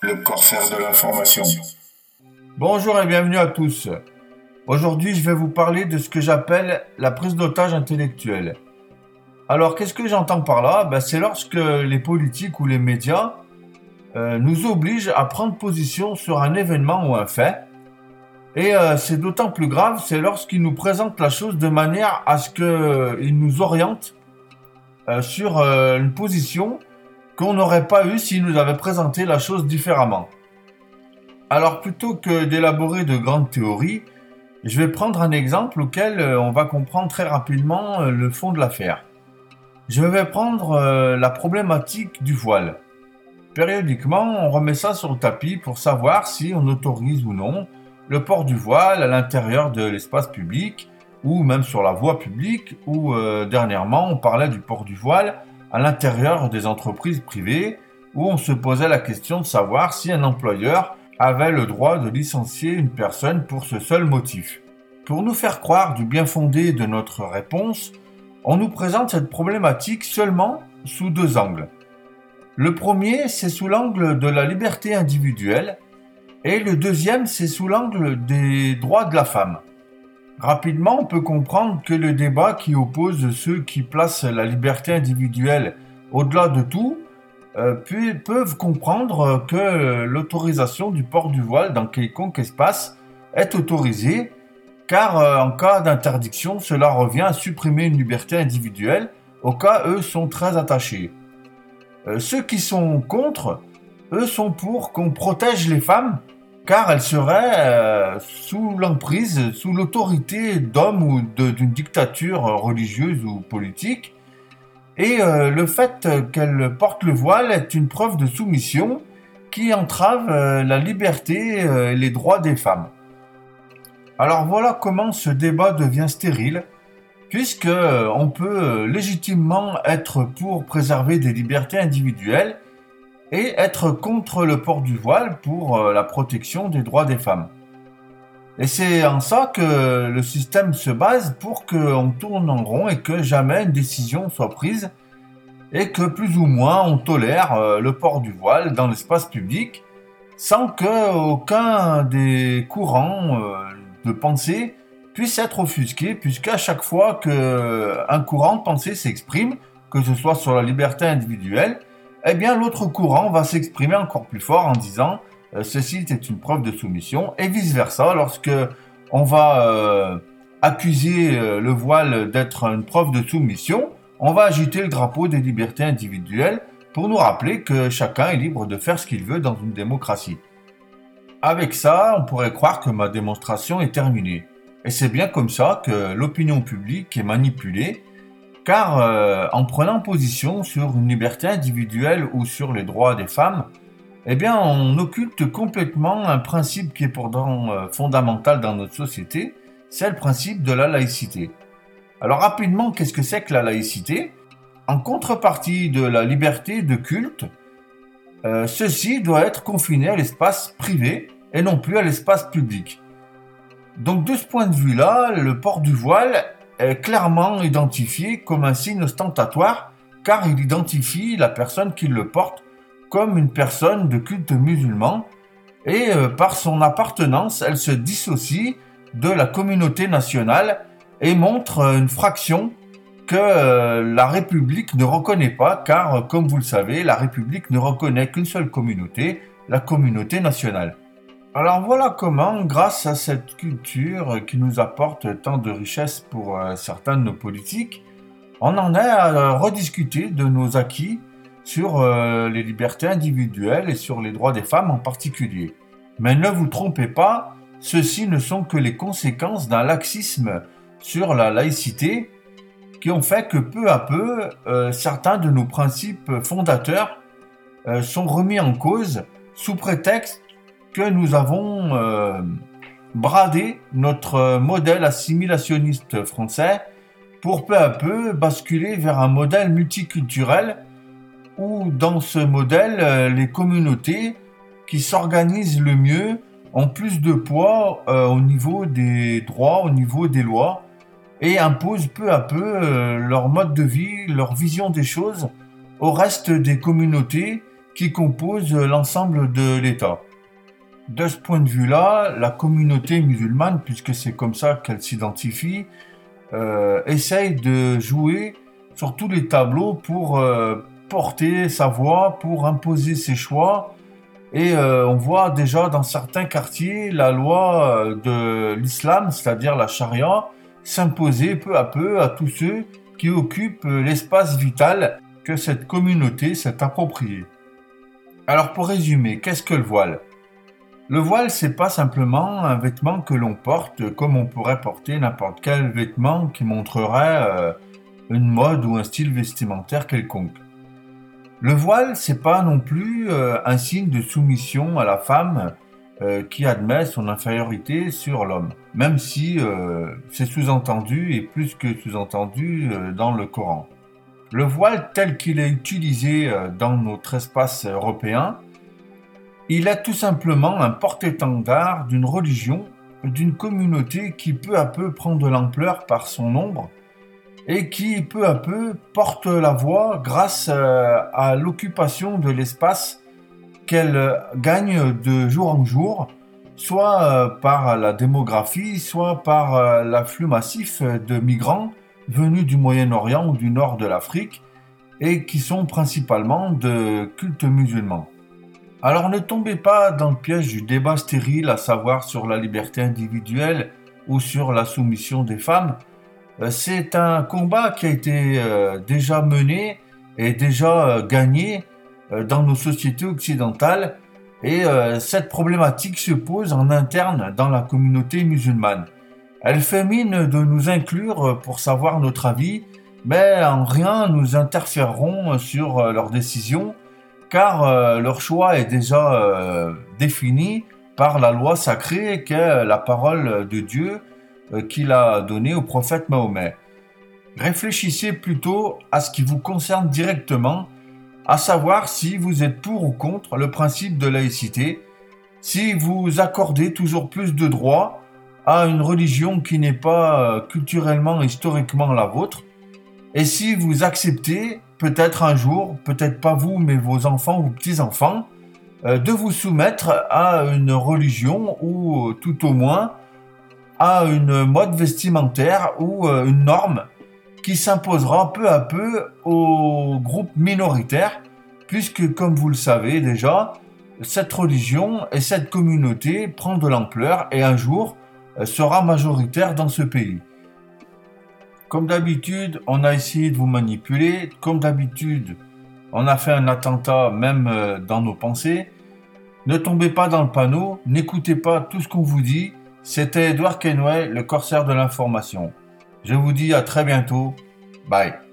Le corsaire de l'information. Bonjour et bienvenue à tous. Aujourd'hui, je vais vous parler de ce que j'appelle la prise d'otage intellectuelle. Alors, qu'est-ce que j'entends par là? Ben, C'est lorsque les politiques ou les médias euh, nous obligent à prendre position sur un événement ou un fait. Et euh, c'est d'autant plus grave, c'est lorsqu'ils nous présentent la chose de manière à ce qu'ils nous orientent euh, sur une position qu'on n'aurait pas eu s'ils nous avaient présenté la chose différemment. Alors plutôt que d'élaborer de grandes théories, je vais prendre un exemple auquel euh, on va comprendre très rapidement euh, le fond de l'affaire. Je vais prendre euh, la problématique du voile. Périodiquement, on remet ça sur le tapis pour savoir si on autorise ou non le port du voile à l'intérieur de l'espace public ou même sur la voie publique ou dernièrement on parlait du port du voile à l'intérieur des entreprises privées où on se posait la question de savoir si un employeur avait le droit de licencier une personne pour ce seul motif. Pour nous faire croire du bien fondé de notre réponse, on nous présente cette problématique seulement sous deux angles. Le premier, c'est sous l'angle de la liberté individuelle, et le deuxième, c'est sous l'angle des droits de la femme. Rapidement, on peut comprendre que le débat qui oppose ceux qui placent la liberté individuelle au-delà de tout euh, peuvent comprendre que l'autorisation du port du voile dans quelconque espace est autorisée, car euh, en cas d'interdiction, cela revient à supprimer une liberté individuelle, au cas eux sont très attachés. Euh, ceux qui sont contre, eux sont pour qu'on protège les femmes car elle serait euh, sous l'emprise, sous l'autorité d'hommes ou d'une dictature religieuse ou politique. Et euh, le fait qu'elle porte le voile est une preuve de soumission qui entrave euh, la liberté et les droits des femmes. Alors voilà comment ce débat devient stérile, puisque on peut légitimement être pour préserver des libertés individuelles et être contre le port du voile pour euh, la protection des droits des femmes. Et c'est en ça que le système se base pour qu'on tourne en rond et que jamais une décision soit prise et que plus ou moins on tolère euh, le port du voile dans l'espace public sans que aucun des courants euh, de pensée puisse être offusqué puisqu'à chaque fois qu'un courant de pensée s'exprime, que ce soit sur la liberté individuelle, eh bien l'autre courant va s'exprimer encore plus fort en disant euh, ceci est une preuve de soumission et vice versa lorsque on va euh, accuser euh, le voile d'être une preuve de soumission, on va agiter le drapeau des libertés individuelles pour nous rappeler que chacun est libre de faire ce qu'il veut dans une démocratie. Avec ça, on pourrait croire que ma démonstration est terminée. Et c'est bien comme ça que l'opinion publique est manipulée car euh, en prenant position sur une liberté individuelle ou sur les droits des femmes, eh bien, on occulte complètement un principe qui est pourtant euh, fondamental dans notre société, c'est le principe de la laïcité. Alors rapidement, qu'est-ce que c'est que la laïcité? En contrepartie de la liberté de culte, euh, ceci doit être confiné à l'espace privé et non plus à l'espace public. Donc de ce point de vue-là, le port du voile est clairement identifié comme un signe ostentatoire car il identifie la personne qui le porte comme une personne de culte musulman et euh, par son appartenance, elle se dissocie de la communauté nationale et montre une fraction que euh, la République ne reconnaît pas car, comme vous le savez, la République ne reconnaît qu'une seule communauté, la communauté nationale. Alors voilà comment, grâce à cette culture qui nous apporte tant de richesses pour euh, certains de nos politiques, on en est à rediscuter de nos acquis sur euh, les libertés individuelles et sur les droits des femmes en particulier. Mais ne vous trompez pas, ceci ne sont que les conséquences d'un laxisme sur la laïcité qui ont fait que peu à peu, euh, certains de nos principes fondateurs sont remis en cause sous prétexte que nous avons euh, bradé notre modèle assimilationniste français pour peu à peu basculer vers un modèle multiculturel où dans ce modèle, euh, les communautés qui s'organisent le mieux ont plus de poids euh, au niveau des droits, au niveau des lois, et imposent peu à peu leur mode de vie, leur vision des choses au reste des communautés qui composent l'ensemble de l'État. De ce point de vue-là, la communauté musulmane, puisque c'est comme ça qu'elle s'identifie, euh, essaye de jouer sur tous les tableaux pour euh, porter sa voix, pour imposer ses choix. Et euh, on voit déjà dans certains quartiers la loi de l'islam, c'est-à-dire la charia, s'imposer peu à peu à tous ceux qui occupent l'espace vital que cette communauté s'est approprié. Alors pour résumer, qu'est-ce que le voile? Le voile, c'est pas simplement un vêtement que l'on porte comme on pourrait porter n'importe quel vêtement qui montrerait euh, une mode ou un style vestimentaire quelconque. Le voile, c'est pas non plus euh, un signe de soumission à la femme euh, qui admet son infériorité sur l'homme, même si c'est sous-entendu et plus que sous-entendu dans le Coran. Le voile tel qu'il est utilisé dans notre espace européen, il est tout simplement un porte-étendard d'une religion, d'une communauté qui peu à peu prend de l'ampleur par son nombre et qui peu à peu porte la voix grâce à l'occupation de l'espace qu'elle gagne de jour en jour, soit euh, par la démographie, soit par euh, l'afflux massif de migrants venus du Moyen-Orient ou du nord de l'Afrique et qui sont principalement de culte musulman. Alors ne tombez pas dans le piège du débat stérile, à savoir sur la liberté individuelle ou sur la soumission des femmes. Euh, c'est un combat qui a été déjà mené et déjà gagné euh, dans nos sociétés occidentales et euh, cette problématique se pose en interne dans la communauté musulmane. Elle fait mine de nous inclure pour savoir notre avis, mais en rien nous interférerons sur euh, leurs décisions, car leur choix est déjà défini par la loi sacrée qu'est la parole de Dieu qu'il a donnée au prophète Mahomet. Réfléchissez plutôt à ce qui vous concerne directement à savoir si vous êtes pour ou contre le principe de laïcité, si vous accordez toujours plus de droits à une religion qui n'est pas euh, culturellement, historiquement la vôtre, et si vous acceptez, peut-être un jour, peut-être pas vous, mais vos enfants ou petits-enfants, euh, de vous soumettre à une religion ou tout au moins à une mode vestimentaire ou euh, une norme qui s'imposera peu à peu aux groupes minoritaires, puisque comme vous le savez déjà, cette religion et cette communauté prend de l'ampleur et un jour euh, sera majoritaire dans ce pays. Comme d'habitude, on a essayé de vous manipuler, comme d'habitude, on a fait un attentat même euh, dans nos pensées. Ne tombez pas dans le panneau, n'écoutez pas tout ce qu'on vous dit. C'était Edouard Kenway, le corsaire de l'information. Je vous dis à très bientôt. Bye.